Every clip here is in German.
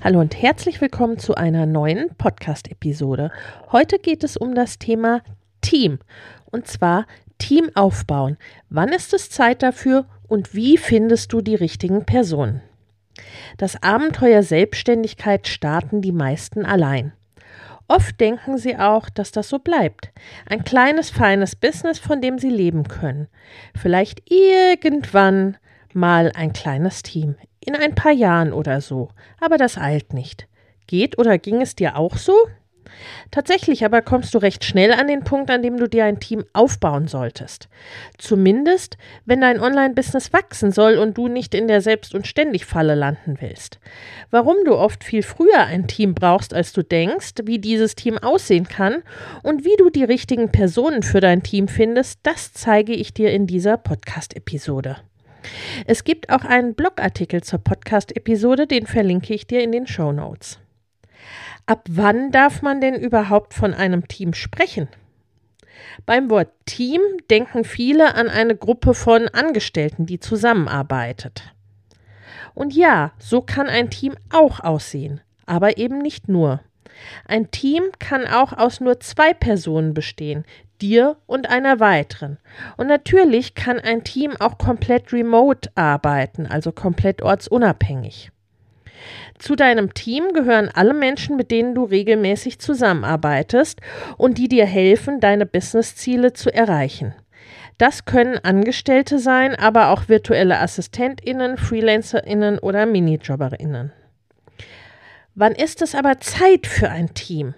Hallo und herzlich willkommen zu einer neuen Podcast-Episode. Heute geht es um das Thema Team und zwar Team aufbauen. Wann ist es Zeit dafür und wie findest du die richtigen Personen? Das Abenteuer Selbstständigkeit starten die meisten allein. Oft denken sie auch, dass das so bleibt. Ein kleines, feines Business, von dem sie leben können. Vielleicht irgendwann mal ein kleines Team. In ein paar Jahren oder so. Aber das eilt nicht. Geht oder ging es dir auch so? Tatsächlich aber kommst du recht schnell an den Punkt, an dem du dir ein Team aufbauen solltest. Zumindest, wenn dein Online-Business wachsen soll und du nicht in der Selbst- und Ständig-Falle landen willst. Warum du oft viel früher ein Team brauchst, als du denkst, wie dieses Team aussehen kann und wie du die richtigen Personen für dein Team findest, das zeige ich dir in dieser Podcast-Episode. Es gibt auch einen Blogartikel zur Podcast-Episode, den verlinke ich dir in den Show Notes. Ab wann darf man denn überhaupt von einem Team sprechen? Beim Wort Team denken viele an eine Gruppe von Angestellten, die zusammenarbeitet. Und ja, so kann ein Team auch aussehen, aber eben nicht nur. Ein Team kann auch aus nur zwei Personen bestehen, dir und einer weiteren. Und natürlich kann ein Team auch komplett remote arbeiten, also komplett ortsunabhängig. Zu deinem Team gehören alle Menschen, mit denen du regelmäßig zusammenarbeitest und die dir helfen, deine Businessziele zu erreichen. Das können Angestellte sein, aber auch virtuelle Assistentinnen, Freelancerinnen oder Minijobberinnen. Wann ist es aber Zeit für ein Team?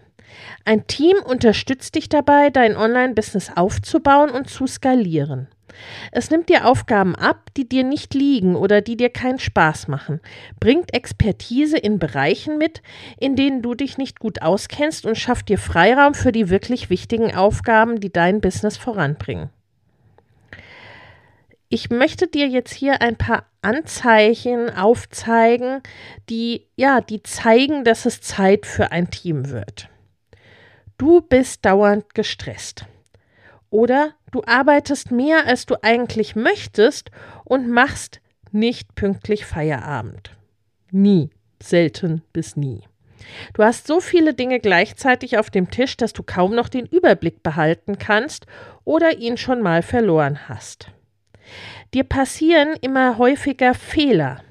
Ein Team unterstützt dich dabei, dein Online-Business aufzubauen und zu skalieren. Es nimmt dir Aufgaben ab, die dir nicht liegen oder die dir keinen Spaß machen, bringt Expertise in Bereichen mit, in denen du dich nicht gut auskennst und schafft dir Freiraum für die wirklich wichtigen Aufgaben, die dein Business voranbringen. Ich möchte dir jetzt hier ein paar Anzeichen aufzeigen, die ja, die zeigen, dass es Zeit für ein Team wird. Du bist dauernd gestresst. Oder du arbeitest mehr, als du eigentlich möchtest und machst nicht pünktlich Feierabend. Nie, selten bis nie. Du hast so viele Dinge gleichzeitig auf dem Tisch, dass du kaum noch den Überblick behalten kannst oder ihn schon mal verloren hast. Dir passieren immer häufiger Fehler.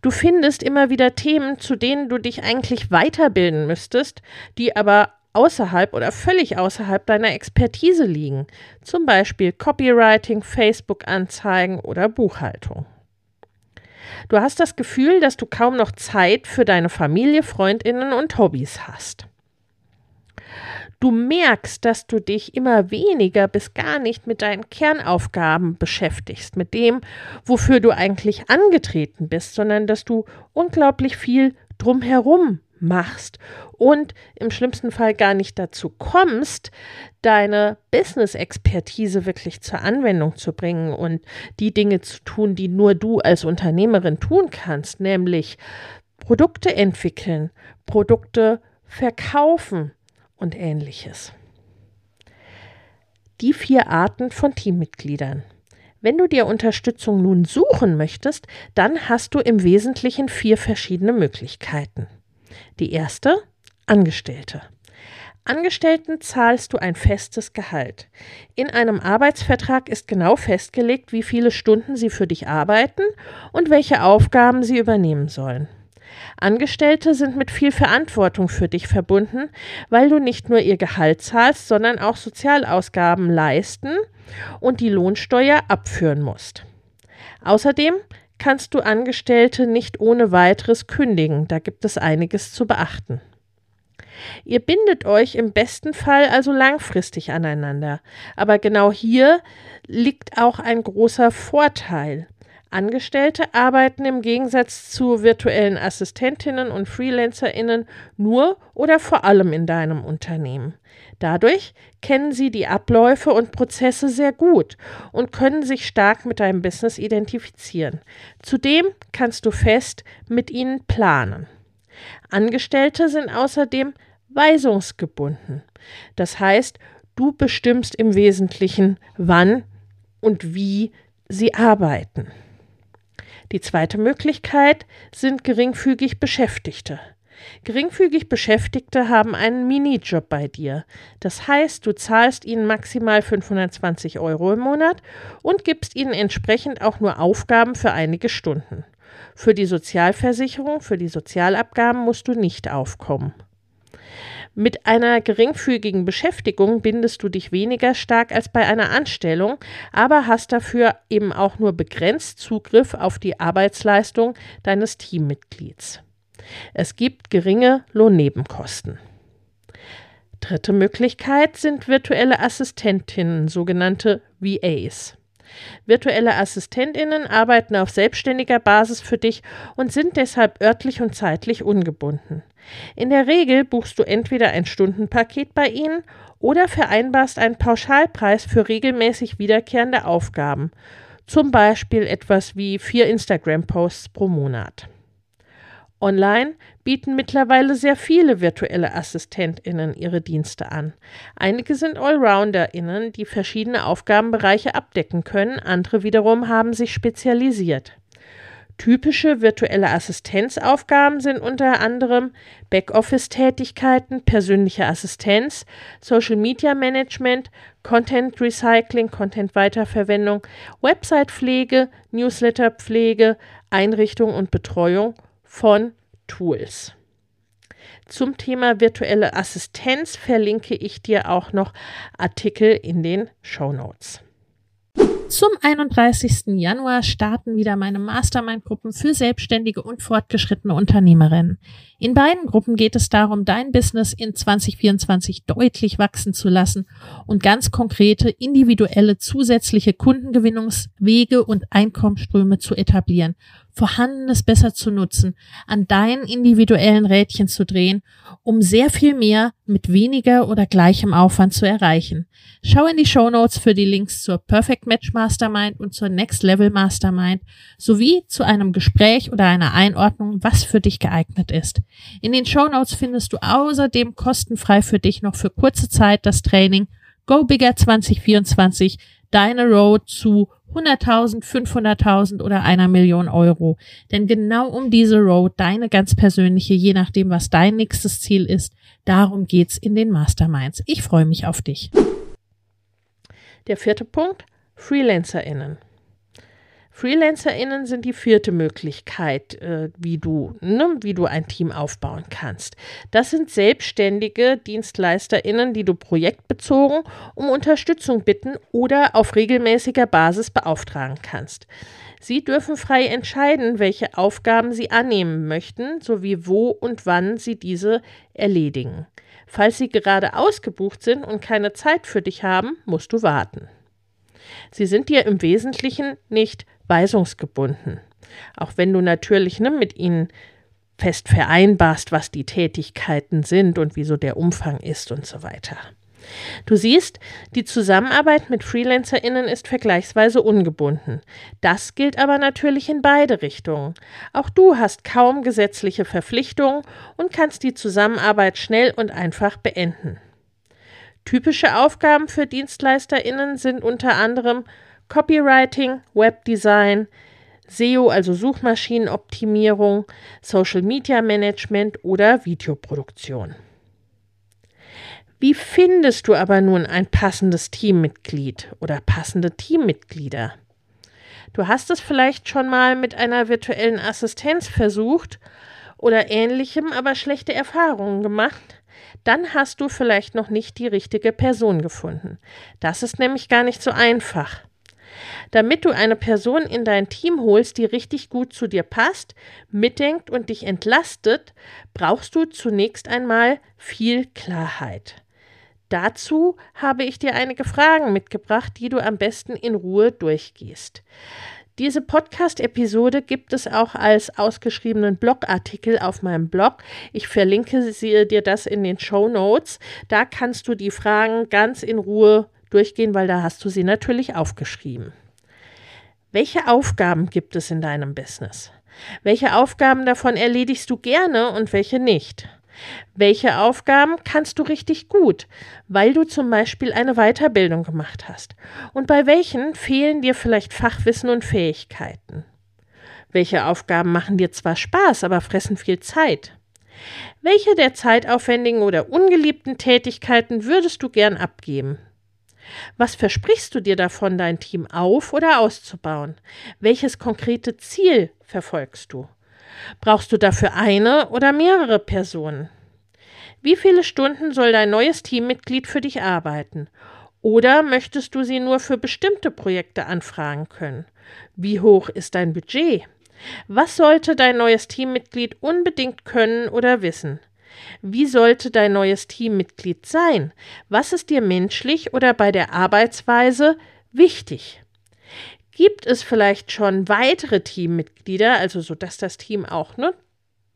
Du findest immer wieder Themen, zu denen du dich eigentlich weiterbilden müsstest, die aber außerhalb oder völlig außerhalb deiner Expertise liegen, zum Beispiel Copywriting, Facebook-Anzeigen oder Buchhaltung. Du hast das Gefühl, dass du kaum noch Zeit für deine Familie, Freundinnen und Hobbys hast. Du merkst, dass du dich immer weniger bis gar nicht mit deinen Kernaufgaben beschäftigst, mit dem, wofür du eigentlich angetreten bist, sondern dass du unglaublich viel drumherum machst und im schlimmsten Fall gar nicht dazu kommst, deine Business-Expertise wirklich zur Anwendung zu bringen und die Dinge zu tun, die nur du als Unternehmerin tun kannst, nämlich Produkte entwickeln, Produkte verkaufen und ähnliches. Die vier Arten von Teammitgliedern. Wenn du dir Unterstützung nun suchen möchtest, dann hast du im Wesentlichen vier verschiedene Möglichkeiten. Die erste, Angestellte. Angestellten zahlst du ein festes Gehalt. In einem Arbeitsvertrag ist genau festgelegt, wie viele Stunden sie für dich arbeiten und welche Aufgaben sie übernehmen sollen. Angestellte sind mit viel Verantwortung für dich verbunden, weil du nicht nur ihr Gehalt zahlst, sondern auch Sozialausgaben leisten und die Lohnsteuer abführen musst. Außerdem kannst du Angestellte nicht ohne weiteres kündigen, da gibt es einiges zu beachten. Ihr bindet euch im besten Fall also langfristig aneinander, aber genau hier liegt auch ein großer Vorteil. Angestellte arbeiten im Gegensatz zu virtuellen Assistentinnen und Freelancerinnen nur oder vor allem in deinem Unternehmen. Dadurch kennen sie die Abläufe und Prozesse sehr gut und können sich stark mit deinem Business identifizieren. Zudem kannst du fest mit ihnen planen. Angestellte sind außerdem weisungsgebunden. Das heißt, du bestimmst im Wesentlichen, wann und wie sie arbeiten. Die zweite Möglichkeit sind geringfügig Beschäftigte. Geringfügig Beschäftigte haben einen Minijob bei dir. Das heißt, du zahlst ihnen maximal 520 Euro im Monat und gibst ihnen entsprechend auch nur Aufgaben für einige Stunden. Für die Sozialversicherung, für die Sozialabgaben musst du nicht aufkommen. Mit einer geringfügigen Beschäftigung bindest du dich weniger stark als bei einer Anstellung, aber hast dafür eben auch nur begrenzt Zugriff auf die Arbeitsleistung deines Teammitglieds. Es gibt geringe Lohnnebenkosten. Dritte Möglichkeit sind virtuelle Assistentinnen, sogenannte VAs. Virtuelle Assistentinnen arbeiten auf selbstständiger Basis für dich und sind deshalb örtlich und zeitlich ungebunden. In der Regel buchst du entweder ein Stundenpaket bei ihnen oder vereinbarst einen Pauschalpreis für regelmäßig wiederkehrende Aufgaben, zum Beispiel etwas wie vier Instagram-Posts pro Monat. Online bieten mittlerweile sehr viele virtuelle AssistentInnen ihre Dienste an. Einige sind AllrounderInnen, die verschiedene Aufgabenbereiche abdecken können, andere wiederum haben sich spezialisiert. Typische virtuelle Assistenzaufgaben sind unter anderem Backoffice-Tätigkeiten, persönliche Assistenz, Social Media Management, Content Recycling, Content Weiterverwendung, Website-Pflege, Newsletter-Pflege, Einrichtung und Betreuung von Tools. Zum Thema virtuelle Assistenz verlinke ich dir auch noch Artikel in den Show Notes. Zum 31. Januar starten wieder meine Mastermind-Gruppen für selbstständige und fortgeschrittene Unternehmerinnen. In beiden Gruppen geht es darum, dein Business in 2024 deutlich wachsen zu lassen und ganz konkrete, individuelle, zusätzliche Kundengewinnungswege und Einkommensströme zu etablieren Vorhandenes besser zu nutzen, an deinen individuellen Rädchen zu drehen, um sehr viel mehr mit weniger oder gleichem Aufwand zu erreichen. Schau in die Show Notes für die Links zur Perfect Match Mastermind und zur Next Level Mastermind sowie zu einem Gespräch oder einer Einordnung, was für dich geeignet ist. In den Show Notes findest du außerdem kostenfrei für dich noch für kurze Zeit das Training Go Bigger 2024, deine Road zu 100.000, 500.000 oder einer Million Euro. Denn genau um diese Road, deine ganz persönliche, je nachdem, was dein nächstes Ziel ist, darum geht's in den Masterminds. Ich freue mich auf dich. Der vierte Punkt, FreelancerInnen. FreelancerInnen sind die vierte Möglichkeit, äh, wie, du, ne, wie du ein Team aufbauen kannst. Das sind selbstständige DienstleisterInnen, die du projektbezogen um Unterstützung bitten oder auf regelmäßiger Basis beauftragen kannst. Sie dürfen frei entscheiden, welche Aufgaben sie annehmen möchten, sowie wo und wann sie diese erledigen. Falls sie gerade ausgebucht sind und keine Zeit für dich haben, musst du warten. Sie sind dir im Wesentlichen nicht weisungsgebunden. Auch wenn du natürlich ne, mit ihnen fest vereinbarst, was die Tätigkeiten sind und wieso der Umfang ist und so weiter. Du siehst, die Zusammenarbeit mit FreelancerInnen ist vergleichsweise ungebunden. Das gilt aber natürlich in beide Richtungen. Auch du hast kaum gesetzliche Verpflichtungen und kannst die Zusammenarbeit schnell und einfach beenden. Typische Aufgaben für DienstleisterInnen sind unter anderem Copywriting, Webdesign, SEO, also Suchmaschinenoptimierung, Social Media Management oder Videoproduktion. Wie findest du aber nun ein passendes Teammitglied oder passende Teammitglieder? Du hast es vielleicht schon mal mit einer virtuellen Assistenz versucht oder ähnlichem, aber schlechte Erfahrungen gemacht. Dann hast du vielleicht noch nicht die richtige Person gefunden. Das ist nämlich gar nicht so einfach. Damit du eine Person in dein Team holst, die richtig gut zu dir passt, mitdenkt und dich entlastet, brauchst du zunächst einmal viel Klarheit. Dazu habe ich dir einige Fragen mitgebracht, die du am besten in Ruhe durchgehst. Diese Podcast-Episode gibt es auch als ausgeschriebenen Blogartikel auf meinem Blog. Ich verlinke dir das in den Show Notes. Da kannst du die Fragen ganz in Ruhe durchgehen, weil da hast du sie natürlich aufgeschrieben. Welche Aufgaben gibt es in deinem Business? Welche Aufgaben davon erledigst du gerne und welche nicht? Welche Aufgaben kannst du richtig gut, weil du zum Beispiel eine Weiterbildung gemacht hast? Und bei welchen fehlen dir vielleicht Fachwissen und Fähigkeiten? Welche Aufgaben machen dir zwar Spaß, aber fressen viel Zeit? Welche der zeitaufwendigen oder ungeliebten Tätigkeiten würdest du gern abgeben? Was versprichst du dir davon, dein Team auf oder auszubauen? Welches konkrete Ziel verfolgst du? Brauchst du dafür eine oder mehrere Personen? Wie viele Stunden soll dein neues Teammitglied für dich arbeiten? Oder möchtest du sie nur für bestimmte Projekte anfragen können? Wie hoch ist dein Budget? Was sollte dein neues Teammitglied unbedingt können oder wissen? Wie sollte dein neues Teammitglied sein? Was ist dir menschlich oder bei der Arbeitsweise wichtig? Gibt es vielleicht schon weitere Teammitglieder, also so dass das Team auch ne,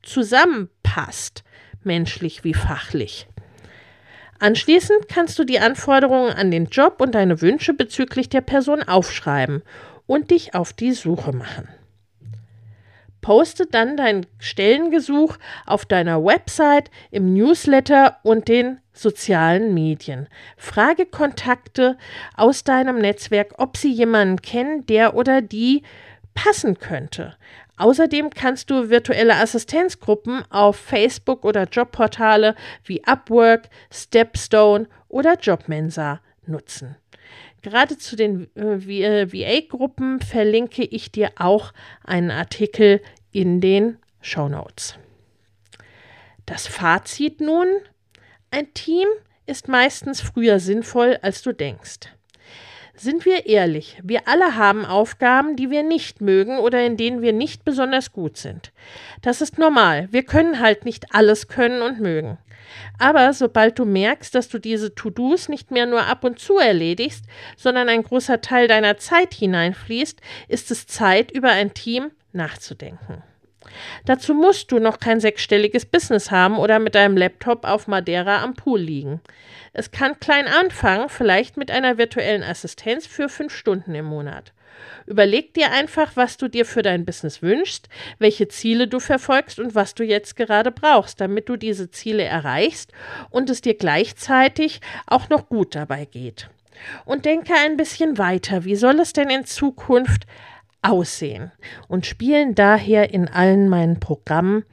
zusammenpasst, menschlich wie fachlich? Anschließend kannst du die Anforderungen an den Job und deine Wünsche bezüglich der Person aufschreiben und dich auf die Suche machen. Poste dann dein Stellengesuch auf deiner Website, im Newsletter und den sozialen Medien. Frage Kontakte aus deinem Netzwerk, ob sie jemanden kennen, der oder die passen könnte. Außerdem kannst du virtuelle Assistenzgruppen auf Facebook oder Jobportale wie Upwork, Stepstone oder Jobmensa nutzen. Gerade zu den äh, VA-Gruppen verlinke ich dir auch einen Artikel in den Show Notes. Das Fazit nun: Ein Team ist meistens früher sinnvoll, als du denkst. Sind wir ehrlich, wir alle haben Aufgaben, die wir nicht mögen oder in denen wir nicht besonders gut sind. Das ist normal. Wir können halt nicht alles können und mögen. Aber sobald du merkst, dass du diese To-Dos nicht mehr nur ab und zu erledigst, sondern ein großer Teil deiner Zeit hineinfließt, ist es Zeit, über ein Team nachzudenken. Dazu musst du noch kein sechsstelliges Business haben oder mit deinem Laptop auf Madeira am Pool liegen. Es kann klein anfangen, vielleicht mit einer virtuellen Assistenz für fünf Stunden im Monat. Überleg dir einfach, was du dir für dein Business wünschst, welche Ziele du verfolgst und was du jetzt gerade brauchst, damit du diese Ziele erreichst und es dir gleichzeitig auch noch gut dabei geht. Und denke ein bisschen weiter. Wie soll es denn in Zukunft aussehen? Und spielen daher in allen meinen Programmen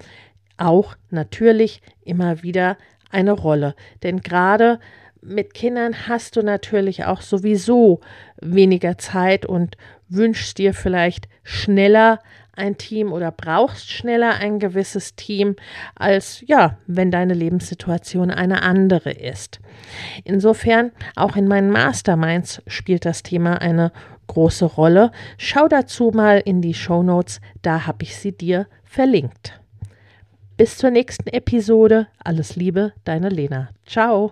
auch natürlich immer wieder eine Rolle. Denn gerade mit Kindern hast du natürlich auch sowieso weniger Zeit und wünschst dir vielleicht schneller ein Team oder brauchst schneller ein gewisses Team, als ja, wenn deine Lebenssituation eine andere ist. Insofern, auch in meinen Masterminds spielt das Thema eine große Rolle. Schau dazu mal in die Show Notes, da habe ich sie dir verlinkt. Bis zur nächsten Episode. Alles Liebe, deine Lena. Ciao.